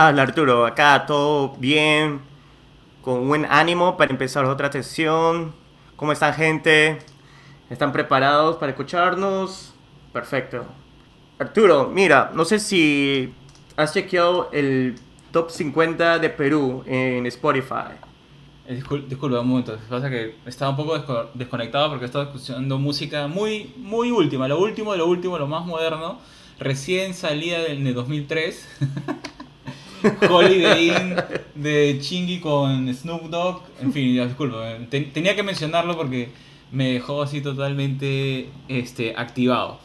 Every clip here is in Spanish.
Hola Arturo, acá todo bien, con buen ánimo para empezar otra sesión. ¿Cómo están gente? ¿Están preparados para escucharnos? Perfecto. Arturo, mira, no sé si has chequeado el top 50 de Perú en Spotify. Eh, discul- disculpa un momento, pasa que estaba un poco desco- desconectado porque estaba escuchando música muy, muy última, lo último de lo último, lo más moderno, recién salida del de 2003. Holiday Inn de Chingy con Snoop Dogg, en fin, ya, disculpa, ten- tenía que mencionarlo porque me dejó así totalmente este, activado.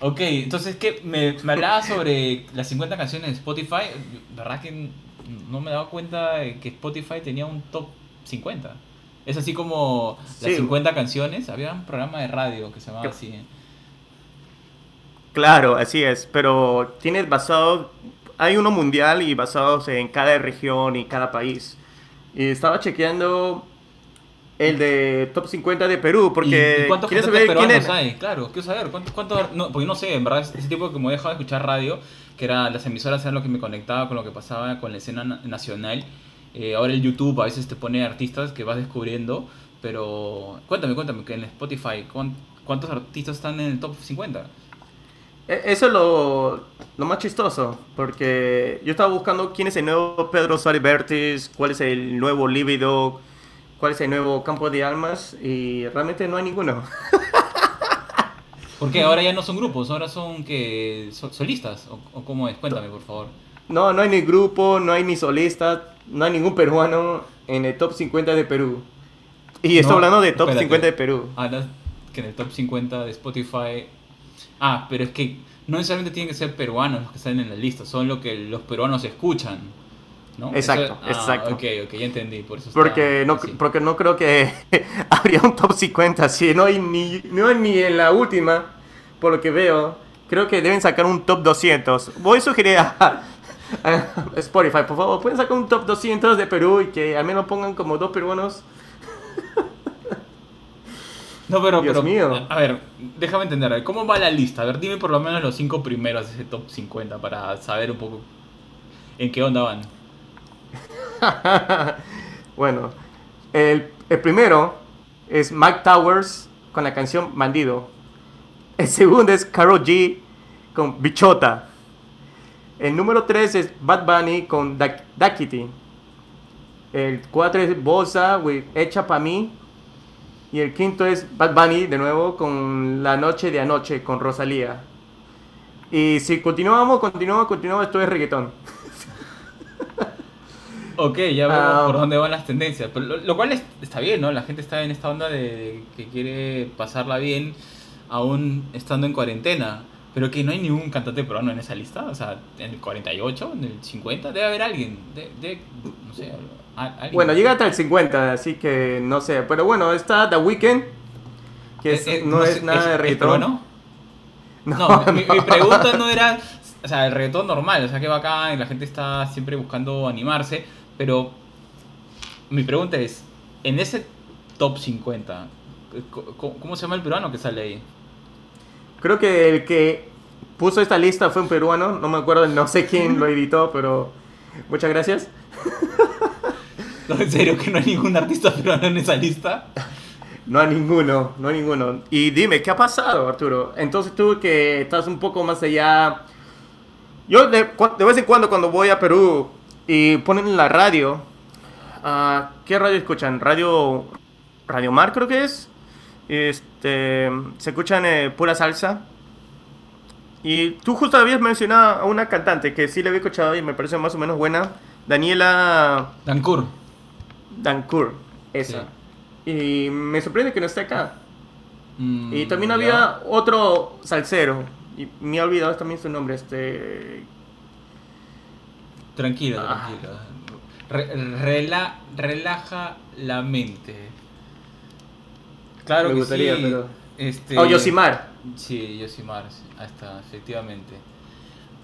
Ok, entonces, ¿qué? Me, me hablaba sobre las 50 canciones de Spotify. ¿Verdad que no me daba cuenta de que Spotify tenía un top 50? Es así como las Sí. 50 canciones. Había un programa de radio que se llamaba así. ¿eh? Claro, así es, pero tienes basado, hay uno mundial y basados en cada región y cada país. Y estaba chequeando el de top 50 de Perú, porque ¿Y, y cuántos ¿quieres saber quién es? hay? Claro, quiero saber. ¿cuánto, cuánto- no, porque no sé, en verdad, ese tipo que me he dejado de escuchar radio, que era las emisoras eran lo que me conectaba con lo que pasaba con la escena na- nacional. Eh, ahora el YouTube a veces te pone artistas que vas descubriendo, pero cuéntame, cuéntame, que en Spotify, ¿cuán- ¿cuántos artistas están en el top 50? E- Eso es lo, lo más chistoso, porque yo estaba buscando quién es el nuevo Pedro Suárez Vértiz, cuál es el nuevo Líbido, cuál es el nuevo Campo de Almas, y realmente no hay ninguno. Porque ahora ya no son grupos, ahora son que so- solistas, o, o cómo es, cuéntame por favor. No, no hay ni grupo, no hay ni solista, no hay ningún peruano en el top 50 de Perú. Y estoy No, hablando de top espérate. 50 de Perú. Hablas que en el top 50 de Spotify. Ah, pero es que no necesariamente tienen que ser peruanos los que salen en la lista, son lo que los peruanos escuchan. ¿no? Exacto, ah, exacto. Ok, ok, ya entendí. Por eso Porque no, así. porque no creo que habría un top 50 si no hay ni, no hay ni en la última, por lo que veo. Creo que deben sacar un top 200. Voy a sugerir a, a Spotify, por favor, pueden sacar un top 200 de Perú y que al menos pongan como dos peruanos. No, pero, Dios pero mío. a ver, déjame entender, a ver, ¿cómo va la lista? A ver, dime por lo menos los cinco primeros de ese top 50 para saber un poco en qué onda van. bueno, el, el primero es Mike Towers con la canción Bandido. El segundo es Karol G con Bichota. El número 3 es Bad Bunny con Dakity. El 4 es Bosa with Hecha Pa' Mí. Y el quinto es Bad Bunny de nuevo con La Noche de Anoche con Rosalía. Y si continuamos, continuamos, continuamos, esto es reggaetón. Ok, ya vemos Ah. por dónde van las tendencias. Pero lo, lo cual es- está bien, ¿no? La gente está en esta onda de, de que quiere pasarla bien aún estando en cuarentena. Pero que no hay ningún cantante peruano en esa lista. O sea, en el 48, en el 50, debe haber alguien. De, de- no sé, alguien. Bueno, llega hasta el 50, así que no sé. Pero bueno, está The Weeknd, que es- Eh, eh, no, es sé, nada de ¿es reggaetón. peruano? No, mi, mi pregunta no era, o sea, el reggaetón normal, o sea, que va acá y la gente está siempre buscando animarse, pero mi pregunta es, en ese top 50, co- co- ¿cómo se llama el peruano que sale ahí? Creo que el que puso esta lista fue un peruano, no me acuerdo, no sé quién lo editó, pero muchas gracias. No, en serio, que no hay ningún artista peruano en esa lista. No hay ninguno, no hay ninguno. Y dime, ¿qué ha pasado, Arturo? Entonces tú que estás un poco más allá... Yo de, de vez en cuando cuando voy a Perú y ponen la radio, ah, ¿qué radio escuchan? Radio, radio Mar creo que es. Este, se escuchan eh, pura salsa. Y tú justo habías mencionado a una cantante que sí le había escuchado y me parece más o menos buena, Daniela Dancourt. Dancourt, esa. Y me sorprende que no esté acá. Mm, Y también ya. había otro salsero, y me he olvidado también su nombre, este... Tranquilo, Ah. tranquilo. Re- rela- relaja la mente. Claro Me que gustaría, sí. pero- Este... Oh, Yosimar. Sí, Yosimar, sí, ahí está, efectivamente.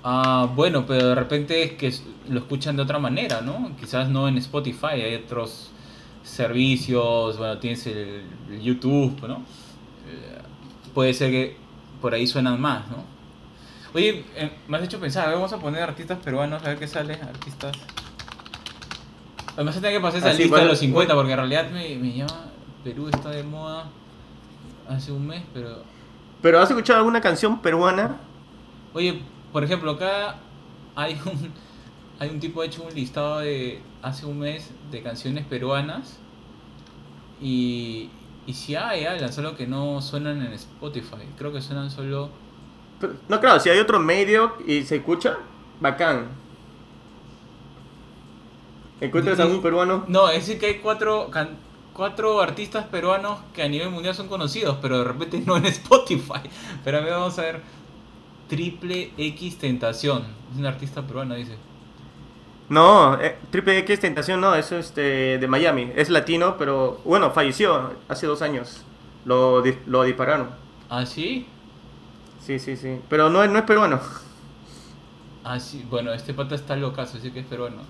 Ah, bueno, pero de repente es que lo escuchan de otra manera, ¿no? Quizás no en Spotify, hay otros servicios, bueno, tienes el, el YouTube, ¿no? Eh, puede ser que por ahí suenan más, ¿no? Oye, eh, me has hecho pensar, a ver, vamos a poner artistas peruanos, a ver qué sale, artistas. Además, tengo que pasar esa Ah, lista de los 50, bueno. porque en realidad me, me llama. Perú está de moda hace un mes, pero. ¿Pero has escuchado alguna canción peruana? Oye, por ejemplo, acá hay un, hay un tipo hecho un listado de hace un mes de canciones peruanas y, y sí hay, Alan, solo que no suenan en Spotify. Creo que suenan solo... Pero- no, claro, si hay otro medio y se escucha, bacán. ¿Encuentras algún peruano? No, es decir que hay cuatro, can- cuatro artistas peruanos que a nivel mundial son conocidos, pero de repente no en Spotify. Pero a ver, vamos a ver. Triple X Tentación. Es un artista peruano, dice. No, eh, Triple X Tentación no, eso es este, de Miami. Es latino, pero bueno, falleció hace dos años. Lo, lo dispararon. ¿Ah, sí? Sí, sí, sí. Pero no, es- no es peruano. Ah, sí. Bueno, este pata está locazo, dice que es peruano.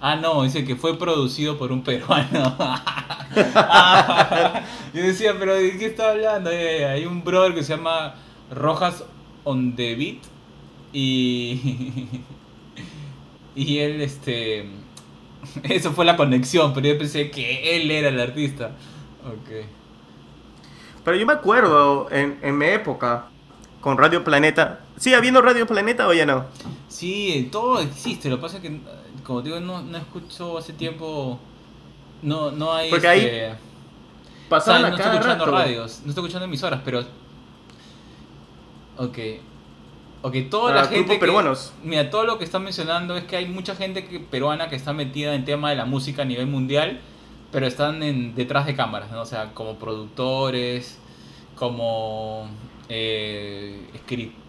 Ah, no, dice que fue producido por un peruano. Ah, yo decía, pero ¿de qué está hablando? Eh, hay un brother que se llama Rojas on the Beat y y él este eso fue la conexión, pero yo pensé que él era el artista. Ok. Pero yo me acuerdo en, en mi época con Radio Planeta. ¿Sigue habiendo Radio Planeta o ya no? Sí, todo existe, lo que pasa es que como digo no, no escucho hace tiempo no no hay Porque ahí este, o sea, Pasaban no estoy escuchando rato. radios, no estoy escuchando emisoras, pero Ok. Ok, toda Ah, la grupos gente que, peruanos. Mira, todo lo que están mencionando es que hay mucha gente que, peruana que está metida en tema de la música a nivel mundial, pero están en, detrás de cámaras, ¿no? O sea, como productores, como eh,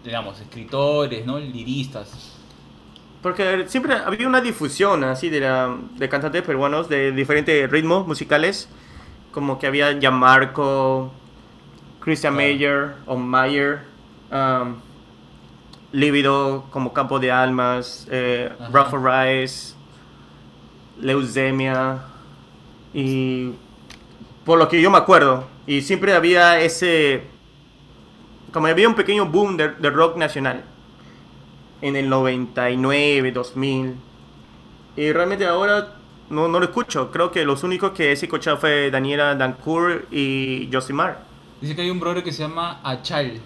digamos, escritores, ¿no? Liristas. Porque siempre había una difusión así de, la, de cantantes peruanos de diferentes ritmos musicales. Como que había Gianmarco, Christian Claro. Mayer o Mayer, um, Lívido como Campo de Almas, eh. Rafa Rice, Leucemia. Y por lo que yo me acuerdo. Y siempre había ese. Como había un pequeño boom de, de rock nacional en el 99, 2000. Y realmente ahora no, no lo escucho. Creo que los únicos que he escuchado fue Daniela Dancourt y Josimar. Dice que hay un brother que se llama Achal,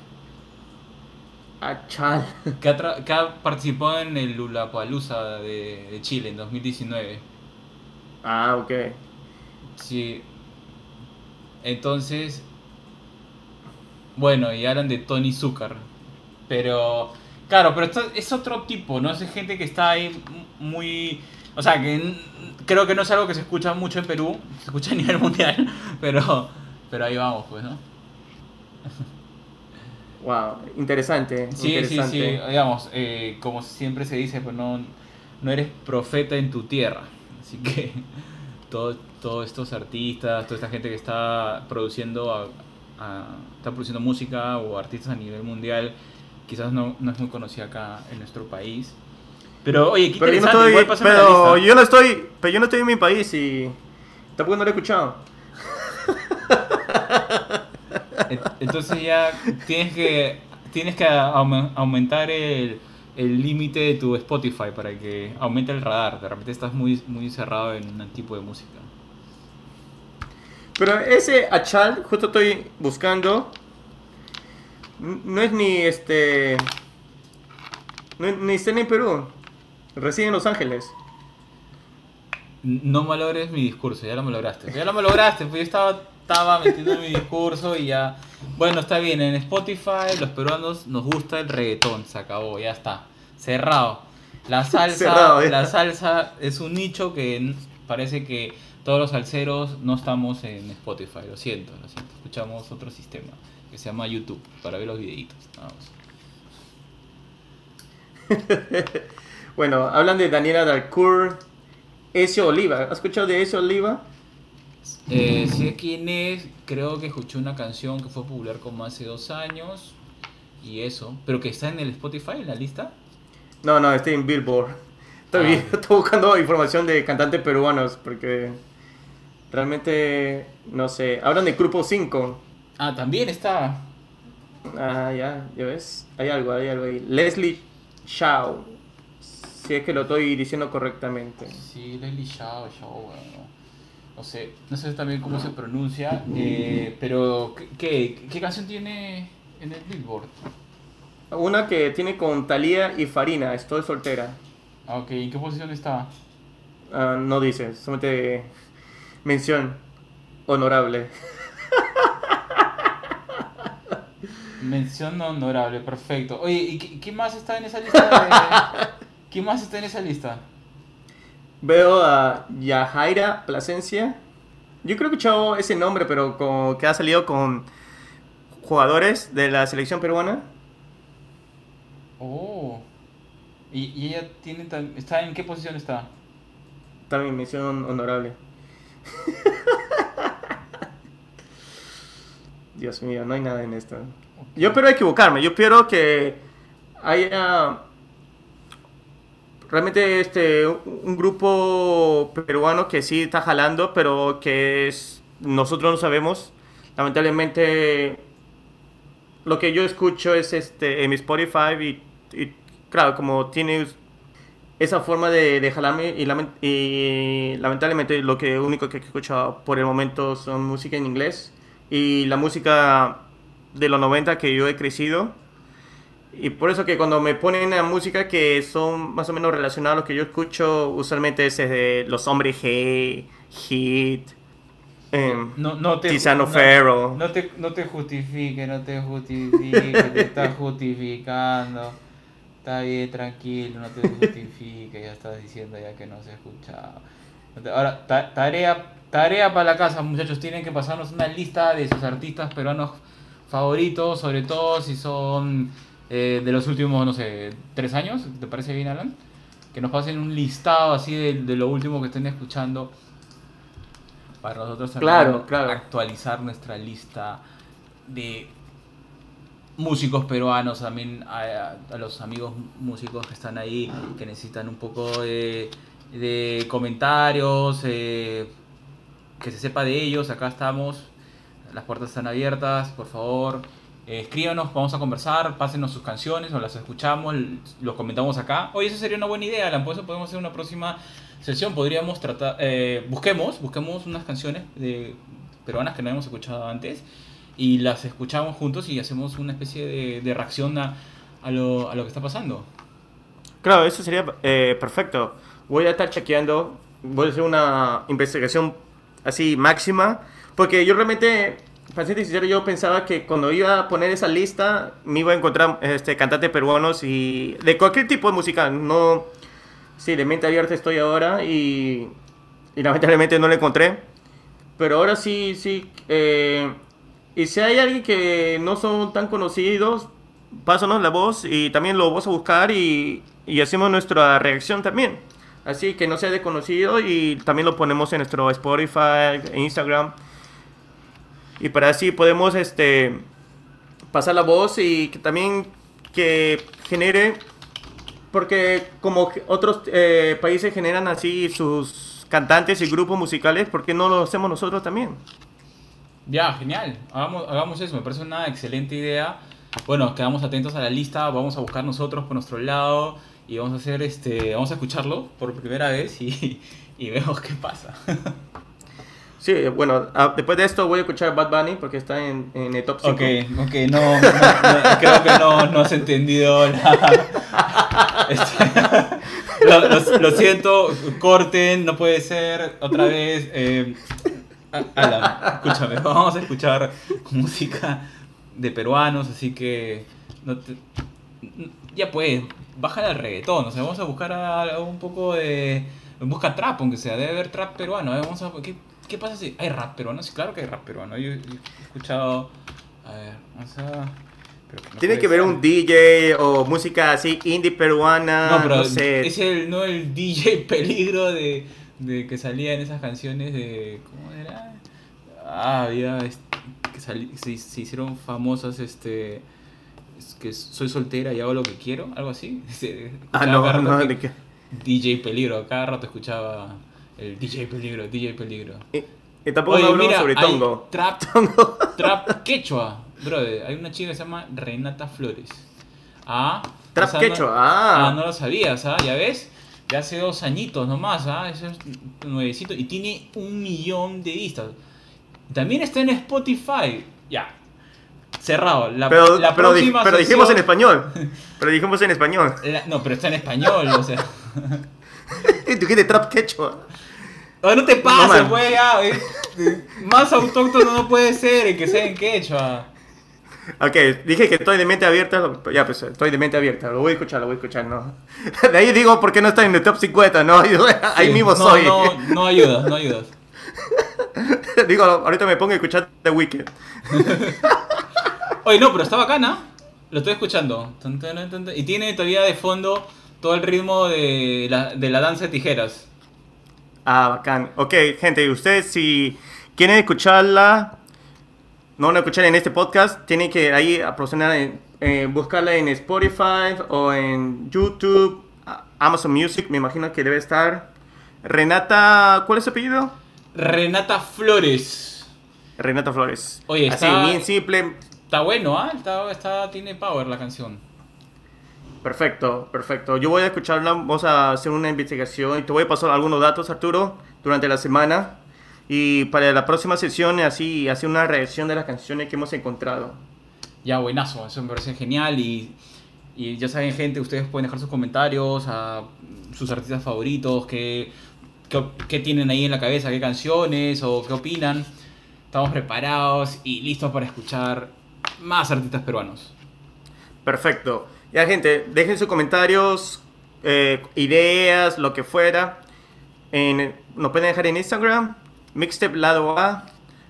Ah, chal. que ha, que ha participado en el Lollapalooza de, de Chile en 2019. Ah, ok. Sí. Entonces. Bueno, y hablan de Tony Zucker. Pero. Claro, pero esto es otro tipo, ¿no? Es gente que está ahí muy. O sea, que creo que no es algo que se escucha mucho en Perú, se escucha a nivel mundial, pero, pero ahí vamos, pues, ¿no? Wow, interesante. Sí, sí, interesante. sí, digamos, eh, como siempre se dice, pues no, no eres profeta en tu tierra. Así que todo- todos estos artistas, toda esta gente que está produciendo, a- a- está produciendo música o artistas a nivel mundial, quizás no, no es muy conocida acá en nuestro país. Pero oye, qué Pero yo no estoy, igual pásame la pero lista. yo no estoy, pero yo no estoy en mi país y tampoco no lo he escuchado. En- Entonces ya tienes que tienes que aume- aumentar el el límite de tu Spotify para que aumente el radar. De repente estás muy muy cerrado en un tipo de música. Pero ese Achal, justo estoy buscando. No es ni este. No, ni está ni en Perú. Reside en Los Ángeles. No malogres mi discurso, ya lo malograste. Ya lo malograste, pues yo estaba estaba metiendo mi discurso y ya. Bueno, está bien, en Spotify los peruanos nos gusta el reggaetón, se acabó, ya está. Cerrado. La salsa, Cerrado, la salsa es un nicho que parece que todos los salseros no estamos en Spotify, lo siento, lo siento. Escuchamos otro sistema que se llama YouTube para ver los videitos. Bueno, hablan de Daniela Dalcourt, Ezio Oliva. ¿Has escuchado de Ezio Oliva? Eh, sé quién es, creo que escuché una canción que fue popular como hace dos años y eso, pero que está en el Spotify, en la lista. No, no, estoy en Billboard. Estoy, Ah. estoy buscando información de cantantes peruanos porque realmente no sé. Hablan de Grupo 5. Ah, también está. Ah, ya, ya ves. Hay algo, hay algo ahí. Leslie Shaw. Si es que lo estoy diciendo correctamente. Sí, Leslie Shaw, Shaw, bueno, no sé, no sé también cómo se pronuncia, eh, pero ¿qué, qué, qué canción tiene en el Billboard? Una que tiene con Thalía y Farina. Estoy soltera. Ah, ok, ¿en qué posición está? Ah, no dice, solamente mención honorable. Mención honorable, perfecto. Oye, ¿y qué, qué más está en esa lista? de- ¿Qué más está en esa lista? Veo a Yajaira Plasencia. Yo creo que escuchado ese nombre, pero con, que ha salido con jugadores de la selección peruana. Oh. ¿Y, y ella tiene está en qué posición está? También mención honorable. Dios mío, no hay nada en esto. Yo espero equivocarme. Yo espero que haya realmente este un grupo peruano que sí está jalando, pero que es, nosotros no sabemos. Lamentablemente, lo que yo escucho es este en mi Spotify y, claro, como tiene esa forma de, de jalarme y lamentablemente lo que único que he escuchado por el momento son música en inglés y la música de los 90 que yo he crecido y por eso que cuando me ponen a música que son más o menos relacionadas a lo que yo escucho usualmente es de los hombres G, Hit, em, No, no te, Tiziano no- Ferro. No te, no te justifique, no te justifique, te estás justificando. Está bien, tranquilo, no te justifique, ya estás diciendo ya que no se ha escuchado. No te- Ahora, ta- tarea, tarea para la casa, muchachos, tienen que pasarnos una lista de sus artistas peruanos favoritos, sobre todo si son eh, de los últimos, no sé, tres años, ¿te parece bien, Alan? Que nos pasen un listado así de, de lo último que estén escuchando para nosotros también Claro, claro. actualizar nuestra lista de músicos peruanos, también a, a los amigos músicos que están ahí, que necesitan un poco de, de comentarios, eh, que se sepa de ellos, acá estamos, las puertas están abiertas, por favor. eh, escríbanos, vamos a conversar, pásenos sus canciones, o las escuchamos, los comentamos acá. Oye, eso sería una buena idea, Alan, por podemos hacer una próxima sesión. Podríamos tratar, eh, busquemos, busquemos unas canciones de peruanas que no hemos escuchado antes y las escuchamos juntos y hacemos una especie de, reacción a, a, lo, a lo que está pasando. Claro, eso sería eh, perfecto. Voy a estar chequeando, voy a hacer una investigación así máxima, porque yo realmente, para ser sincero, yo pensaba que cuando iba a poner esa lista me iba a encontrar este, cantantes peruanos y de cualquier tipo de música, no... Sí, de mente abierta estoy ahora y, y lamentablemente no lo encontré. Pero ahora sí, sí. eh, y si hay alguien que no son tan conocidos, pásanos la voz y también lo vamos a buscar y, y hacemos nuestra reacción también. Así que no sea desconocido y también lo ponemos en nuestro Spotify, Instagram. Y para así podemos este, pasar la voz y que también que genere, porque como otros eh, países generan así sus cantantes y grupos musicales, ¿por qué no lo hacemos nosotros también? Ya, genial. Hagamos, hagamos eso, me parece una excelente idea. Bueno, quedamos atentos a la lista, vamos a buscar nosotros por nuestro lado y vamos a hacer este, vamos a escucharlo por primera vez y, y vemos qué pasa. Sí, bueno, ah, después de esto voy a escuchar Bad Bunny porque está en, en el top 5. Ok, ok, no, no, no, creo que no, no has entendido la... este, lo, lo- lo siento, corten, no puede ser, otra vez. eh, Alan, escúchame, vamos a escuchar música de peruanos, así que no te- ya pues, bájale al reggaetón, o sea, vamos a buscar a- un poco de busca trap, aunque sea, debe haber trap peruano, vamos a ¿qué, qué pasa si hay rap peruano? Sí, claro que hay rap peruano. Yo, yo he escuchado a ver, vamos a pero no Tiene que ver ser. un DJ o música así indie peruana, No, no, pero sé. es el, no el DJ peligro de, de que salía en esas canciones de. ¿Cómo era? Ah, había. este, que sali- se, se hicieron famosas este. Que soy soltera y hago lo que quiero, algo así. Ah, no, no, de qué. DJ peligro, cada rato escuchaba el DJ peligro, DJ peligro. Y, y tampoco Oye, no hablamos mira, sobre Tongo. Trap, trap quechua, brother. Hay una chica que se llama Renata Flores. Ah, Trap quechua, no, ah. no lo sabías, ¿ah? Ya ves, de hace dos añitos nomás, ¿ah? Eso es nuevecito y tiene un millón de vistas. También está en Spotify. Ya. Cerrado. La, Pero, la pero, di- próxima pero dijimos en español. Pero dijimos en español. la- no, pero está en español, o sea. Tú dijiste trap quechua. No te No, pases, pues, ya. eh, Más autóctono no puede ser el que sea en quechua. Ok, dije que estoy de mente abierta. Ya, pues estoy de mente abierta. Lo voy a escuchar, lo voy a escuchar, ¿no? De ahí digo por qué no está en el top 50, ¿no? Ahí Sí, mismo no, soy. No, no ayudas, no ayudas. digo, ahorita me pongo a escuchar The Weeknd. Oye, no, pero está bacana. Lo estoy escuchando. Y tiene todavía de fondo todo el ritmo de la, de la danza de tijeras. Ah, bacán. Ok, gente, ustedes si quieren escucharla, no van a escuchar en este podcast, tienen que ahí aproximar, en, eh, buscarla en Spotify o en YouTube, Amazon Music, me imagino que debe estar. Renata, ¿cuál es su apellido? Renata Flores. Renata Flores. Oye, Así, está- bien simple. Está bueno, ¿ah? Está, está, tiene power la canción. Perfecto, perfecto. Yo voy a escucharla, vamos a hacer una investigación y te voy a pasar algunos datos, Arturo, durante la semana. Y para la próxima sesión, así, hacer una reacción de las canciones que hemos encontrado. Ya, buenazo, eso me parece genial y, y ya saben gente, ustedes pueden dejar sus comentarios a sus artistas favoritos, qué, qué, qué tienen ahí en la cabeza, qué canciones o qué opinan. Estamos preparados y listos para escuchar más artistas peruanos. Perfecto. Ya, gente, dejen sus comentarios, eh, ideas, lo que fuera. En, nos pueden dejar en Instagram, mixtape lado A,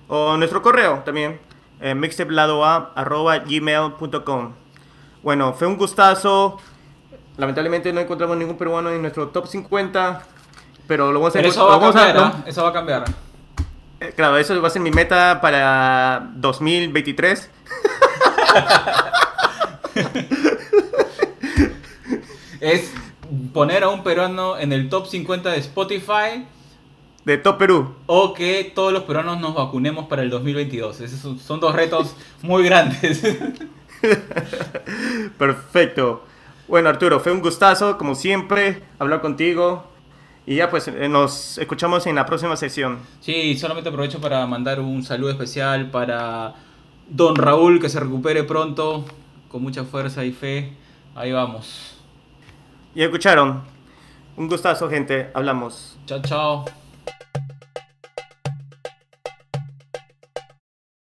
o nuestro correo también, eh, mixtapeladoa.gmail.com. Bueno, fue un gustazo. Lamentablemente no encontramos ningún peruano en nuestro top 50, pero lo vamos a Pero eso va a a- cambiar. Eso va a cambiar. Claro, eso va a ser mi meta para 2023. Es poner a un peruano en el top 50 de Spotify De Top Perú. o que todos los peruanos nos vacunemos para el 2022. Esos son dos retos muy grandes. Perfecto. Bueno, Arturo, fue un gustazo, como siempre, hablar contigo. Y ya, pues, eh, nos escuchamos en la próxima sesión. Sí, solamente aprovecho para mandar un saludo especial para Don Raúl, que se recupere pronto, con mucha fuerza y fe. Ahí vamos. Y escucharon. Un gustazo, gente. Hablamos. Chao, chao.